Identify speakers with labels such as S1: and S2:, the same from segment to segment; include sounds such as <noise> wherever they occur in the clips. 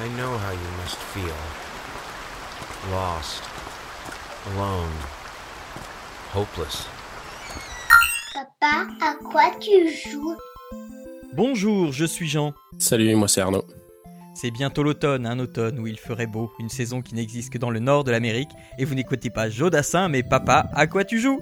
S1: I know how you must feel. Lost. Alone. Hopeless.
S2: Papa, à quoi tu joues?
S3: Bonjour, je suis Jean.
S4: Salut, moi c'est Arnaud.
S3: C'est bientôt l'automne, un automne où il ferait beau, une saison qui n'existe que dans le nord de l'Amérique, et vous n'écoutez pas Jodassin, mais papa, à quoi tu joues?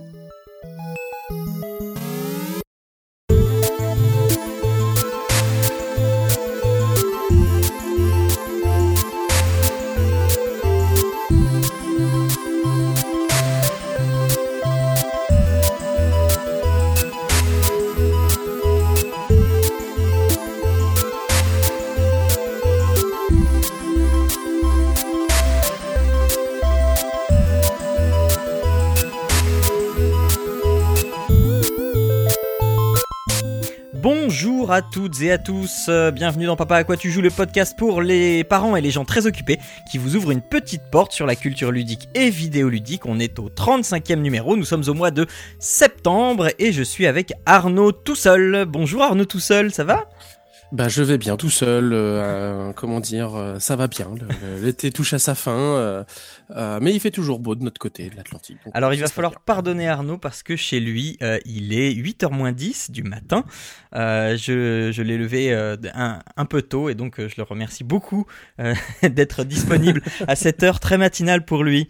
S3: Bonjour à toutes et à tous, euh, bienvenue dans Papa à quoi tu joues, le podcast pour les parents et les gens très occupés qui vous ouvre une petite porte sur la culture ludique et vidéoludique. On est au 35e numéro, nous sommes au mois de septembre et je suis avec Arnaud tout seul. Bonjour Arnaud tout seul, ça va?
S4: Bah je vais bien tout seul, euh, comment dire, euh, ça va bien. L'été touche à sa fin, euh, euh, mais il fait toujours beau de notre côté de l'Atlantique.
S3: Alors il va falloir
S4: bien.
S3: pardonner Arnaud parce que chez lui, euh, il est 8h moins 10 du matin. Euh, je je l'ai levé euh, un, un peu tôt et donc euh, je le remercie beaucoup euh, <laughs> d'être disponible à cette heure très matinale pour lui.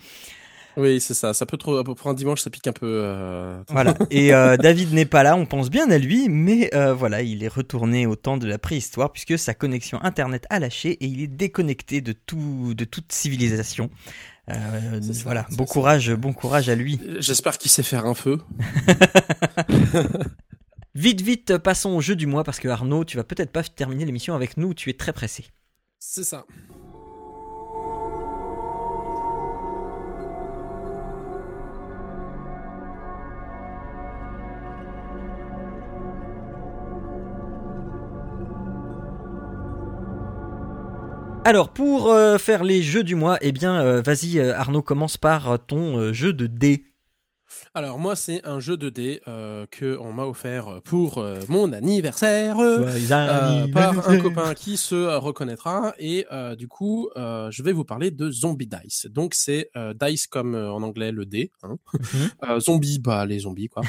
S4: Oui, c'est ça. Ça peut trop pour un dimanche, ça pique un peu. euh,
S3: Voilà. <laughs> Et euh, David n'est pas là, on pense bien à lui, mais euh, voilà, il est retourné au temps de la préhistoire puisque sa connexion internet a lâché et il est déconnecté de tout, de toute civilisation. Euh,
S4: ça,
S3: voilà, bon
S4: ça.
S3: courage, bon courage à lui.
S4: J'espère qu'il sait faire un feu. <laughs>
S3: Vite, vite, passons au jeu du mois parce que Arnaud, tu vas peut-être pas terminer l'émission avec nous, tu es très pressé.
S4: C'est ça.
S3: Alors, pour euh, faire les jeux du mois, eh bien, euh, vas-y, euh, Arnaud, commence par ton jeu de dés.
S4: Alors moi, c'est un jeu de dés euh, que on m'a offert pour euh, mon anniversaire. euh, par un copain qui se reconnaîtra et euh, du coup euh, je vais vous parler de Zombie Dice donc c'est euh, dice comme en anglais le dé hein.
S3: Mhm. <laughs>
S4: Euh, zombie bah les zombies quoi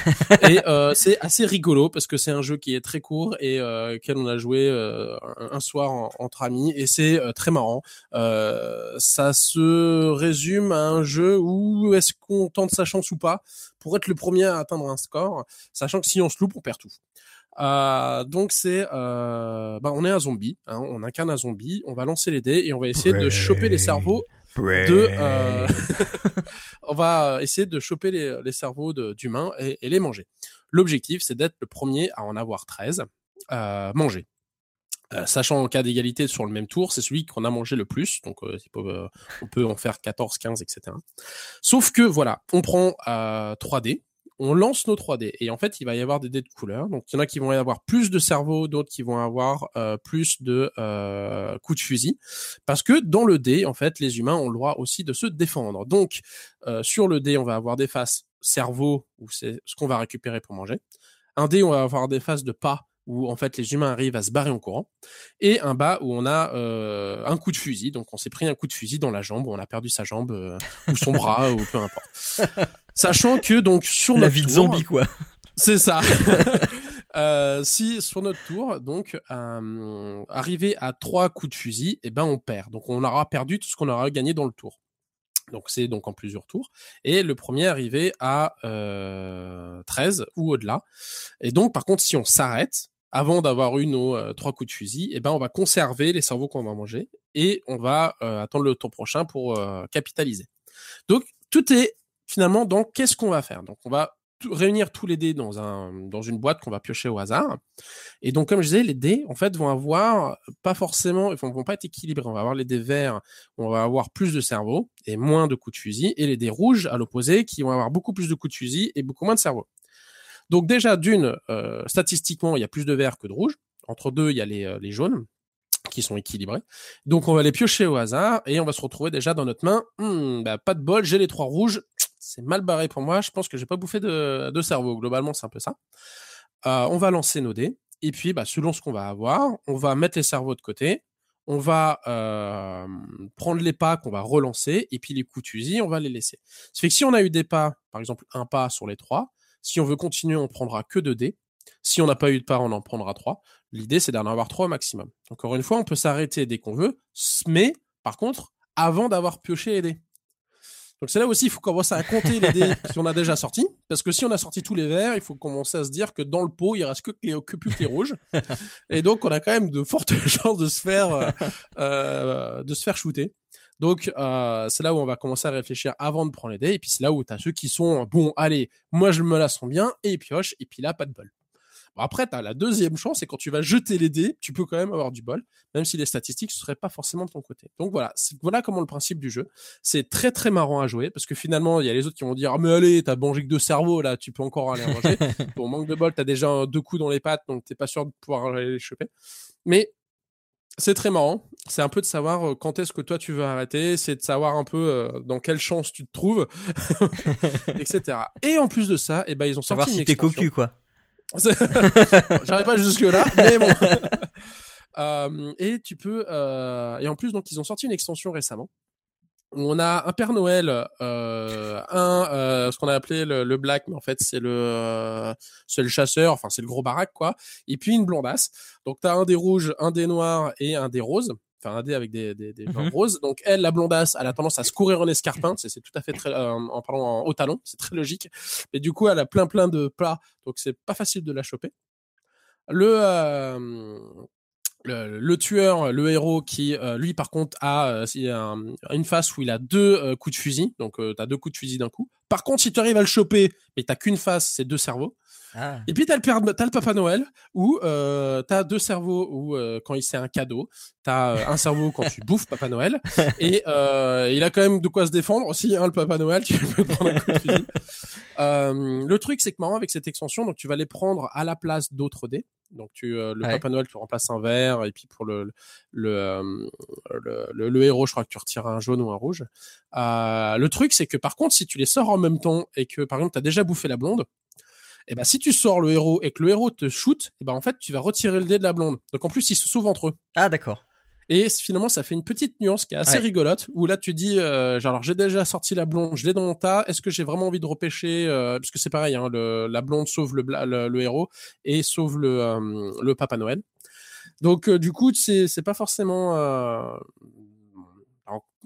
S4: et euh, c'est assez rigolo parce que c'est un jeu qui est très court et euh, auquel on a joué euh, un, soir en- entre amis et c'est très marrant Euh, ça se résume à un jeu où est-ce qu'on tente sa chance ou pas pour être le premier à atteindre un score sachant que si on se loupe on perd tout euh, donc c'est, euh, bah on est un zombie, hein, on incarne un zombie, on va lancer les dés et on va essayer de choper les cerveaux de, euh, <laughs> on va essayer de choper les, les cerveaux d'humains et, et les manger. L'objectif c'est d'être le premier à en avoir 13 euh, mangés. Euh, sachant en cas d'égalité sur le même tour, c'est celui qu'on a mangé le plus, donc euh, euh, on peut en faire 14, 15, etc. Sauf que voilà, on prend euh, 3 dés, on lance nos 3 dés et en fait il va y avoir des dés de couleur. Donc il y en a qui vont avoir plus de cerveau, d'autres qui vont avoir euh, plus de euh, coups de fusil, parce que dans le dé en fait les humains ont le droit aussi de se défendre. Donc euh, sur le dé on va avoir des faces cerveau où c'est ce qu'on va récupérer pour manger. Un dé on va avoir des faces de pas où en fait les humains arrivent à se barrer en courant, et un bas où on a euh, un coup de fusil, donc on s'est pris un coup de fusil dans la jambe, ou on a perdu sa jambe euh, ou son <laughs> bras ou peu importe. Sachant que donc sur
S3: La
S4: notre
S3: vie de
S4: tour,
S3: zombie, quoi.
S4: c'est ça. <laughs> Euh, si sur notre tour, donc euh, arrivé à trois coups de fusil, eh ben on perd. Donc on aura perdu tout ce qu'on aura gagné dans le tour. Donc c'est donc en plusieurs tours. Et le premier arrivé à euh, 13 ou au-delà. Et donc par contre, si on s'arrête avant d'avoir eu nos euh, trois coups de fusil, eh ben on va conserver les cerveaux qu'on va manger et on va euh, attendre le tour prochain pour euh, capitaliser. Donc tout est finalement dans qu'est-ce qu'on va faire. Donc on va réunir tous les dés dans un dans une boîte qu'on va piocher au hasard. Et donc comme je disais, les dés en fait vont avoir pas forcément, ils vont, vont pas être équilibrés. On va avoir les dés verts, on va avoir plus de cerveau et moins de coups de fusil, et les dés rouges à l'opposé qui vont avoir beaucoup plus de coups de fusil et beaucoup moins de cerveau. Donc déjà d'une, euh, statistiquement, il y a plus de verts que de rouges. Entre deux, il y a les, euh, les jaunes qui sont équilibrés. Donc on va les piocher au hasard et on va se retrouver déjà dans notre main. Hmm, bah, pas de bol, j'ai les trois rouges. C'est mal barré pour moi. Je pense que j'ai pas bouffé de, de cerveau. Globalement, c'est un peu ça. Euh, on va lancer nos dés et puis bah, selon ce qu'on va avoir, on va mettre les cerveaux de côté. on va prendre les pas qu'on va relancer, et puis les coups de fusil, on va les laisser. Ça fait que si on a eu des pas, par exemple un pas sur les trois, si on veut continuer, on prendra que deux dés. Si on n'a pas eu de pas, on en prendra trois. L'idée, c'est d'en avoir trois au maximum. Encore une fois, on peut s'arrêter dès qu'on veut, mais par contre, avant d'avoir pioché les dés. Donc c'est là aussi, il faut commencer à compter les dés <laughs> si on a déjà sorti, parce que si on a sorti tous les verts, il faut commencer à se dire que dans le pot, il reste que, les, que plus que les rouges, <laughs> et donc on a quand même de fortes <laughs> chances de se faire euh, euh, de se faire shooter. Donc euh, c'est là où on va commencer à réfléchir avant de prendre les dés, et puis c'est là où tu as ceux qui sont bon, allez, moi je me la sens bien et ils piochent, et puis là pas de bol. Bon, après, tu as la deuxième chance, c'est quand tu vas jeter les dés, tu peux quand même avoir du bol, même si les statistiques ne seraient pas forcément de ton côté. Donc voilà, voilà comment le principe du jeu. C'est très très marrant à jouer, parce que finalement, il y a les autres qui vont dire, ah, mais allez, t'as mangé que deux cerveaux, là, tu peux encore aller manger. <laughs> Pour manque de bol, t'as déjà deux coups dans les pattes, donc t'es pas sûr de pouvoir aller les choper. Mais c'est très marrant. C'est un peu de savoir euh, quand est-ce que toi tu veux arrêter. C'est de savoir un peu euh, dans quelle chance tu te trouves, <laughs> etc. Et en plus de ça, eh ben ils ont sorti
S3: savoir
S4: une
S3: si t'es cocu quoi. <laughs>
S4: J'arrive pas jusque là, mais bon. <laughs> euh, et tu peux euh, et en plus donc ils ont sorti une extension récemment on a un Père Noël, euh, un euh, ce qu'on a appelé le, le, Black, mais en fait c'est le euh, c'est le chasseur, enfin c'est le gros baraque quoi. Et puis une blondasse. Donc t'as un des rouges, un des noirs et un des roses enfin un dé avec des, des, des
S3: Mhm.
S4: roses. Donc elle, la blondasse, elle a tendance à se courir en escarpin, c'est c'est tout à fait très, euh, en parlant en haut talon, c'est très logique. Mais du coup, elle a plein plein de plats, donc c'est pas facile de la choper. Le euh, le, tueur, le héros qui, euh, lui, par contre, a euh, une face où il a deux euh, coups de fusil, donc t'as deux coups de fusil d'un coup. Par contre, si tu arrives à le choper, mais t'as qu'une face, c'est deux cerveaux.
S3: Ah.
S4: Et puis t'as le, père, t'as le Papa Noël où euh, t'as deux cerveaux où euh, quand il c'est un cadeau, t'as euh, un cerveau quand tu bouffes Papa Noël <laughs> et euh, il a quand même de quoi se défendre aussi hein, le Papa Noël, tu peux prendre un coup de fusil. <laughs> Euh, le truc c'est que marrant avec cette extension, donc tu vas les prendre à la place d'autres dés. Donc tu le
S3: Ouais.
S4: Papa Noël tu remplaces un vert et puis pour le le, le, le, le héros je crois que tu retires un jaune ou un rouge. Le truc c'est que par contre si tu les sors en même temps et que par exemple t'as déjà bouffé la blonde et ben si tu sors le héros et que le héros te shoot, et ben en fait tu vas retirer le dé de la blonde. Donc en plus ils se sauvent entre eux.
S3: Ah, d'accord.
S4: Et finalement ça fait une petite nuance qui est assez
S3: Ouais.
S4: rigolote où là tu dis euh, genre alors j'ai déjà sorti la blonde, je l'ai dans mon tas, est-ce que j'ai vraiment envie de repêcher euh, parce que c'est pareil hein, le, la blonde sauve le, bla- le, le héros et sauve le euh, le Papa Noël. Donc euh, du coup c'est pas forcément euh,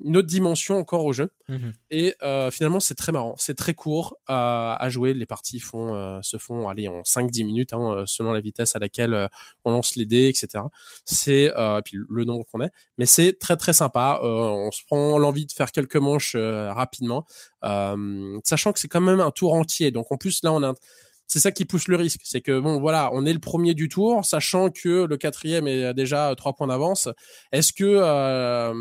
S4: une autre dimension encore au jeu.
S3: Mhm.
S4: Et euh, finalement, c'est très marrant. C'est très court à, à jouer. Les parties font, euh, se font aller en 5-10 minutes, hein, euh, selon la vitesse à laquelle euh, on lance les dés, etc. C'est euh, puis le nombre qu'on est. Mais c'est très très sympa. Euh, on se prend l'envie de faire quelques manches euh, rapidement, euh, sachant que c'est quand même un tour entier. Donc en plus là, on a un- c'est ça qui pousse le risque. C'est que bon, voilà, on est le premier du tour, sachant que le quatrième est déjà à trois points d'avance. Est-ce que euh,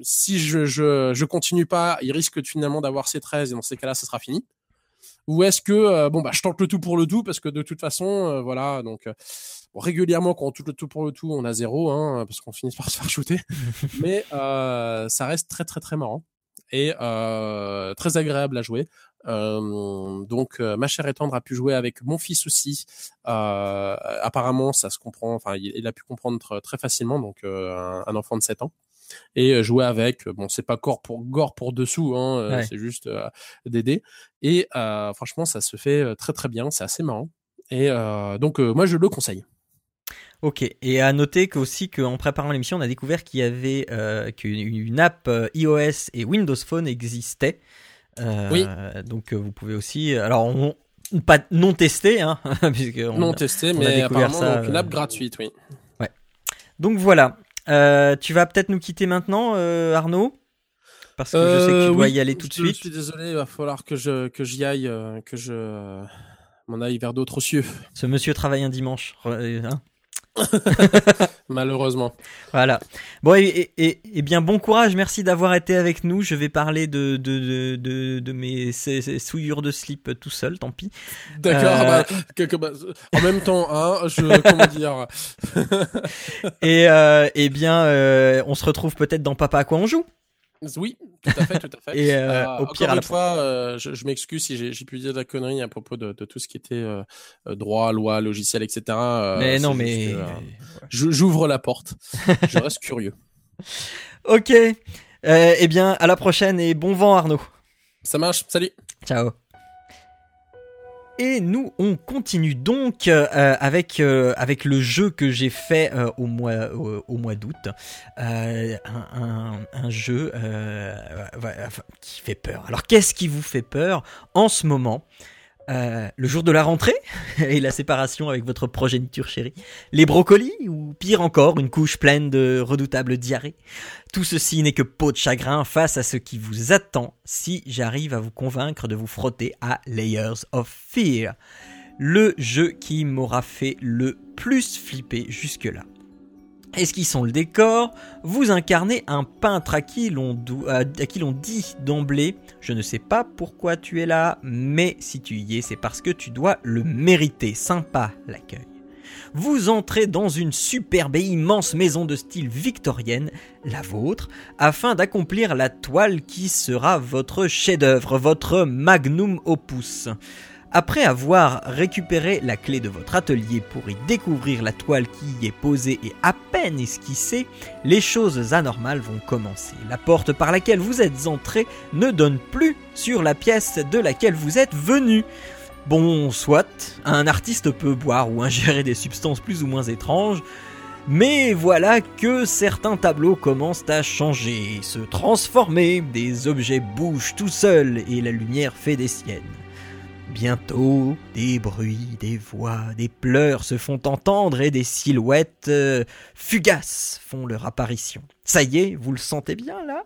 S4: si je, je je continue pas, il risque finalement d'avoir ses 13 et dans ces cas-là, ça sera fini? Ou est-ce que euh, bon bah je tente le tout pour le tout parce que de toute façon, euh, voilà, donc euh, régulièrement quand on tente le tout pour le tout, on a zéro, hein, parce qu'on finit par <laughs> se faire shooter. Mais euh, ça reste très très très marrant et euh, très agréable à jouer. Euh, donc euh, ma chère et tendre a pu jouer avec mon fils aussi. Euh, apparemment, ça se comprend. Enfin, il, il a pu comprendre tr- très facilement. Donc un, un enfant de 7 ans et jouer avec. Bon, c'est pas gore pour gore pour dessous. Hein,
S3: Ouais.
S4: C'est juste dés. Et franchement, ça se fait très très bien. C'est assez marrant. Et donc moi je le conseille.
S3: Ok. Et à noter que aussi qu'en préparant l'émission, on a découvert qu'il y avait qu'une une app iOS et Windows Phone existait. Euh,
S4: Oui.
S3: Donc euh, vous pouvez aussi. Alors on, pas non testé, hein, <laughs> puisque on-
S4: non testé,
S3: on
S4: mais apparemment
S3: ça,
S4: donc, une
S3: euh,
S4: app gratuite, oui.
S3: Donc voilà. Euh, tu vas peut-être nous quitter maintenant, euh, Arnaud, parce que je sais que tu
S4: Euh,
S3: dois
S4: oui,
S3: y aller tout de suite.
S4: Je suis désolé, il va falloir que je que j'y aille, euh, que je euh, m'en aille vers d'autres cieux,
S3: Ce monsieur travaille un dimanche. euh, hein? <laughs>
S4: malheureusement.
S3: Voilà. Bon, et, et- et- et bien bon courage, merci d'avoir été avec nous. Je vais parler de, de, de, de, de mes souillures de slip tout seul, tant pis.
S4: D'accord.
S3: Euh,
S4: bah, bah, en même temps, hein, je comment dire. <laughs>
S3: Et, euh, et bien, euh, on se retrouve peut-être dans Papa à quoi on joue.
S4: Oui, tout à fait, tout à fait. <laughs>
S3: Et, euh, au
S4: encore
S3: pire, à
S4: une
S3: la-
S4: fois, euh, je, je m'excuse si j'ai pu dire de la connerie à propos de, de tout ce qui était euh, euh, droit, loi, logiciel, etc. euh,
S3: mais non, mais
S4: euh, j'ouvre la porte. <laughs> je reste curieux.
S3: Ok. Euh, eh bien, à la prochaine et bon vent Arnaud.
S4: Ça marche, salut.
S3: Ciao. Et nous, on continue donc euh, avec, euh, avec le jeu que j'ai fait euh, au mois, d'août. Un, jeu qui fait peur. Alors, qu'est-ce qui vous fait peur en ce moment? Euh, Le jour de la rentrée <laughs> et la séparation avec votre progéniture chérie. Les brocolis Ou pire encore, une couche pleine de redoutables diarrhées. Tout ceci n'est que peau de chagrin face à ce qui vous attend si j'arrive à vous convaincre de vous frotter à Layers of Fear, le jeu qui m'aura fait le plus flipper jusque-là. Esquissons le décor, vous incarnez un peintre à qui l'on dit d'emblée Je ne sais pas pourquoi tu es là, mais si tu y es, c'est parce que tu dois le mériter. Sympa l'accueil. Vous entrez dans une superbe et immense maison de style victorienne, la vôtre, afin d'accomplir la toile qui sera votre chef-d'œuvre, votre magnum opus. Après avoir récupéré la clé de votre atelier pour y découvrir la toile qui y est posée et à peine esquissée, les choses anormales vont commencer. La porte par laquelle vous êtes entré ne donne plus sur la pièce de laquelle vous êtes venu. Bon, soit, un artiste peut boire ou ingérer des substances plus ou moins étranges, mais voilà que certains tableaux commencent à changer, se transformer, des objets bougent tout seuls et la lumière fait des siennes. Bientôt, des bruits, des voix, des pleurs se font entendre et des silhouettes euh, fugaces font leur apparition. Ça y est, vous le sentez bien là?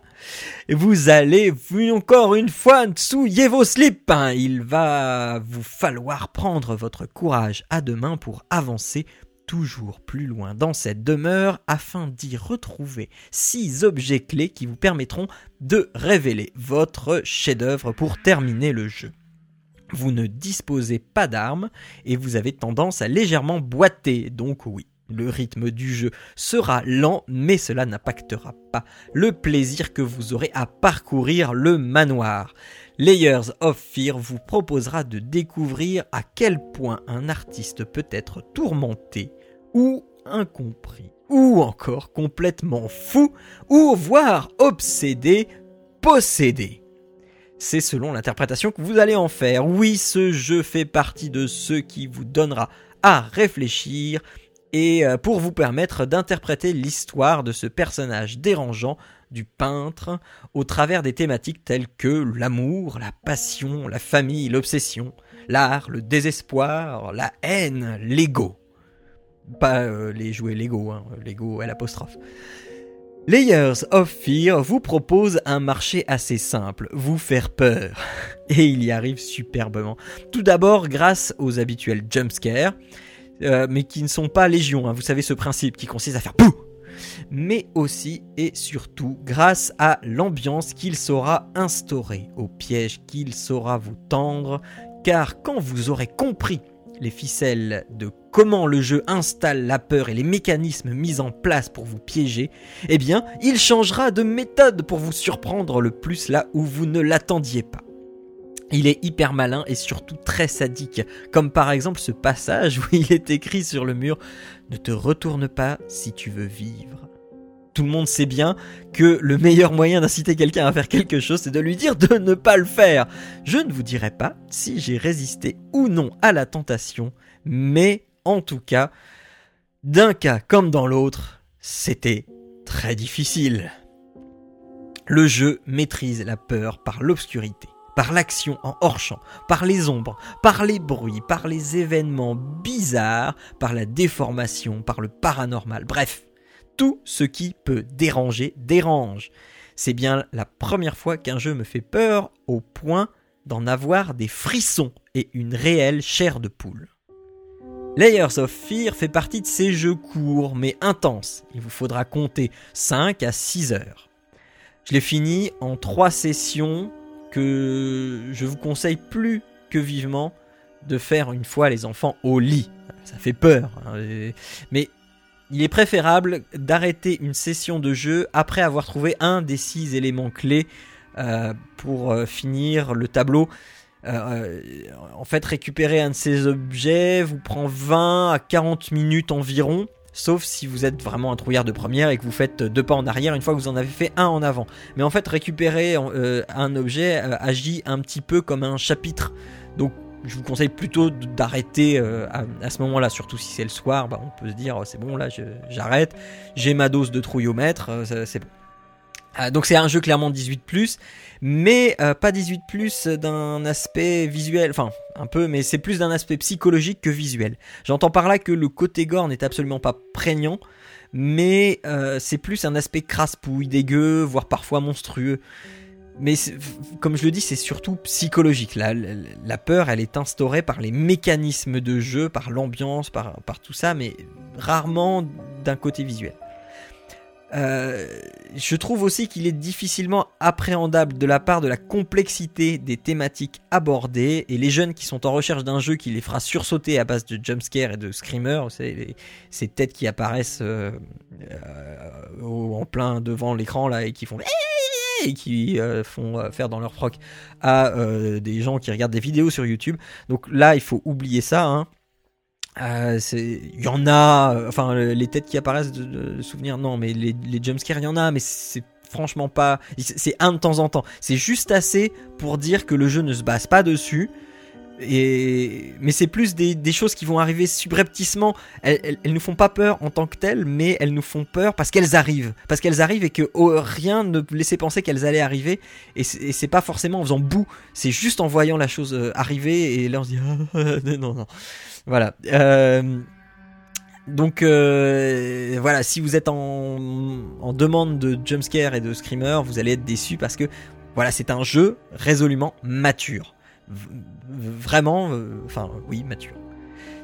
S3: Vous allez encore une fois souiller vos slips. hein. Il va vous falloir prendre votre courage à deux mains pour avancer toujours plus loin dans cette demeure afin d'y retrouver six objets clés qui vous permettront de révéler votre chef-d'œuvre pour terminer le jeu. Vous ne disposez pas d'armes et vous avez tendance à légèrement boiter, donc oui. Le rythme du jeu sera lent, mais cela n'impactera pas le plaisir que vous aurez à parcourir le manoir. Layers of Fear vous proposera de découvrir à quel point un artiste peut être tourmenté ou incompris, ou encore complètement fou, ou voire obsédé, possédé. C'est selon l'interprétation que vous allez en faire. Oui, ce jeu fait partie de ceux qui vous donnera à réfléchir et euh, pour vous permettre d'interpréter l'histoire de ce personnage dérangeant du peintre au travers des thématiques telles que l'amour, la passion, la famille, l'obsession, l'art, le désespoir, la haine, l'ego. Pas euh, les jouets Lego, hein, Lego L apostrophe. Layers of Fear vous propose un marché assez simple, vous faire peur. <laughs> Et il y arrive superbement. Tout d'abord grâce aux habituels jumpscares, euh, mais qui ne sont pas légion, hein. vous savez ce principe qui consiste à faire POU mais aussi et surtout grâce à l'ambiance qu'il saura instaurer, aux pièges qu'il saura vous tendre, car quand vous aurez compris les ficelles de comment le jeu installe la peur et les mécanismes mis en place pour vous piéger, eh bien, il changera de méthode pour vous surprendre le plus là où vous ne l'attendiez pas. Il est hyper malin et surtout très sadique, comme par exemple ce passage où il est écrit sur le mur Ne te retourne pas si tu veux vivre. Tout le monde sait bien que le meilleur moyen d'inciter quelqu'un à faire quelque chose, c'est de lui dire de ne pas le faire. Je ne vous dirai pas si j'ai résisté ou non à la tentation, mais en tout cas, d'un cas comme dans l'autre, c'était très difficile. Le jeu maîtrise la peur par l'obscurité, par l'action en hors-champ, par les ombres, par les bruits, par les événements bizarres, par la déformation, par le paranormal, bref, tout ce qui peut déranger dérange. C'est bien la première fois qu'un jeu me fait peur au point d'en avoir des frissons et une réelle chair de poule. Layers of Fear fait partie de ces jeux courts mais intenses. Il vous faudra compter 5 à 6 heures. Je l'ai fini en 3 sessions que je vous conseille plus que vivement de faire une fois les enfants au lit. Ça fait peur. hein, Mais il est préférable d'arrêter une session de jeu après avoir trouvé un des 6 éléments clés euh, pour euh, finir le tableau. Euh, en fait, récupérer un de ces objets vous prend 20 à 40 minutes environ, sauf si vous êtes vraiment un trouillard de première et que vous faites deux pas en arrière une fois que vous en avez fait un en avant. Mais en fait, récupérer un objet agit un petit peu comme un chapitre. Donc je vous conseille plutôt d'arrêter euh, à, ce moment-là, surtout si c'est le soir, bah, on peut se dire c'est bon là j'arrête, j'ai ma dose de trouillomètre, c'est bon. Ah, donc c'est un jeu clairement 18+, mais euh, pas 18+, d'un aspect visuel, enfin un peu, mais c'est plus d'un aspect psychologique que visuel. J'entends par là que le côté gore n'est absolument pas prégnant, mais euh, c'est plus un aspect crasse-pouille, dégueu, voire parfois monstrueux. Mais comme je le dis, c'est surtout psychologique. La, peur, elle est instaurée par les mécanismes de jeu, par l'ambiance, par, tout ça, mais rarement d'un côté visuel. Euh, je trouve aussi qu'il est difficilement appréhendable de la part de la complexité des thématiques abordées et les jeunes qui sont en recherche d'un jeu qui les fera sursauter à base de jumpscares et de screamers, ces têtes qui apparaissent euh, euh, en plein devant l'écran là et qui font qui font faire dans leur froc à des gens qui regardent des vidéos sur YouTube. Donc là, il faut oublier ça. Hein. Euh, il y en a, euh, enfin les têtes qui apparaissent de, souvenirs, non, mais les, les jumpscares, il y en a, mais c'est franchement pas. C'est un de temps en temps. C'est juste assez pour dire que le jeu ne se base pas dessus. Et mais c'est plus des, choses qui vont arriver subrepticement. Elles, elles, nous font pas peur en tant que telles, mais elles nous font peur parce qu'elles arrivent, parce qu'elles arrivent et que oh, rien ne laissait penser qu'elles allaient arriver. Et c'est pas forcément en faisant bout, c'est juste en voyant la chose euh, arriver et là on se dit <laughs> non non. Voilà. Euh, donc euh, voilà, si vous êtes en, en, demande de jumpscare et de screamer, vous allez être déçu parce que voilà, c'est un jeu résolument mature. Vraiment, euh, enfin oui, mature.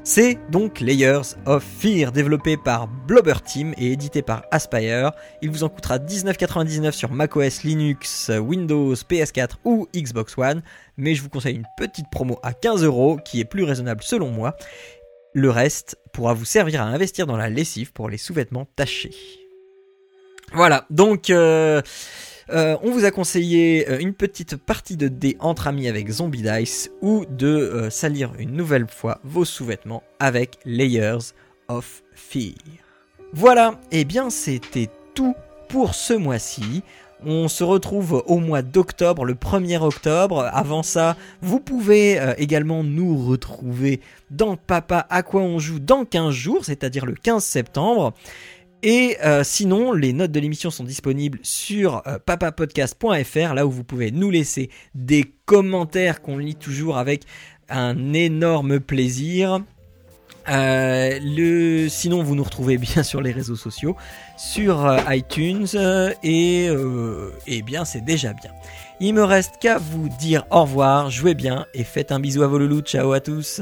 S3: C'est donc Layers of Fear, développé par Blobber Team et édité par Aspire. Il vous en coûtera 19,99 sur macOS, Linux, Windows, PS4 ou Xbox One, mais je vous conseille une petite promo à 15 euros qui est plus raisonnable selon moi. Le reste pourra vous servir à investir dans la lessive pour les sous-vêtements tachés. Voilà, donc euh, euh, on vous a conseillé euh, une petite partie de dés entre amis avec Zombie Dice ou de euh, salir une nouvelle fois vos sous-vêtements avec Layers of Fear. Voilà, et eh bien c'était tout pour ce mois-ci. On se retrouve au mois d'octobre, le 1er octobre. Avant ça, vous pouvez également nous retrouver dans Papa à quoi on joue dans 15 jours, c'est-à-dire le 15 septembre. Et euh, sinon, les notes de l'émission sont disponibles sur euh, papapodcast.fr, là où vous pouvez nous laisser des commentaires qu'on lit toujours avec un énorme plaisir. Euh, le... Sinon, vous nous retrouvez bien sur les réseaux sociaux, sur iTunes, et, bien, c'est déjà bien. Il me reste qu'à vous dire au revoir, jouez bien et faites un bisou à vos loulous. Ciao à tous.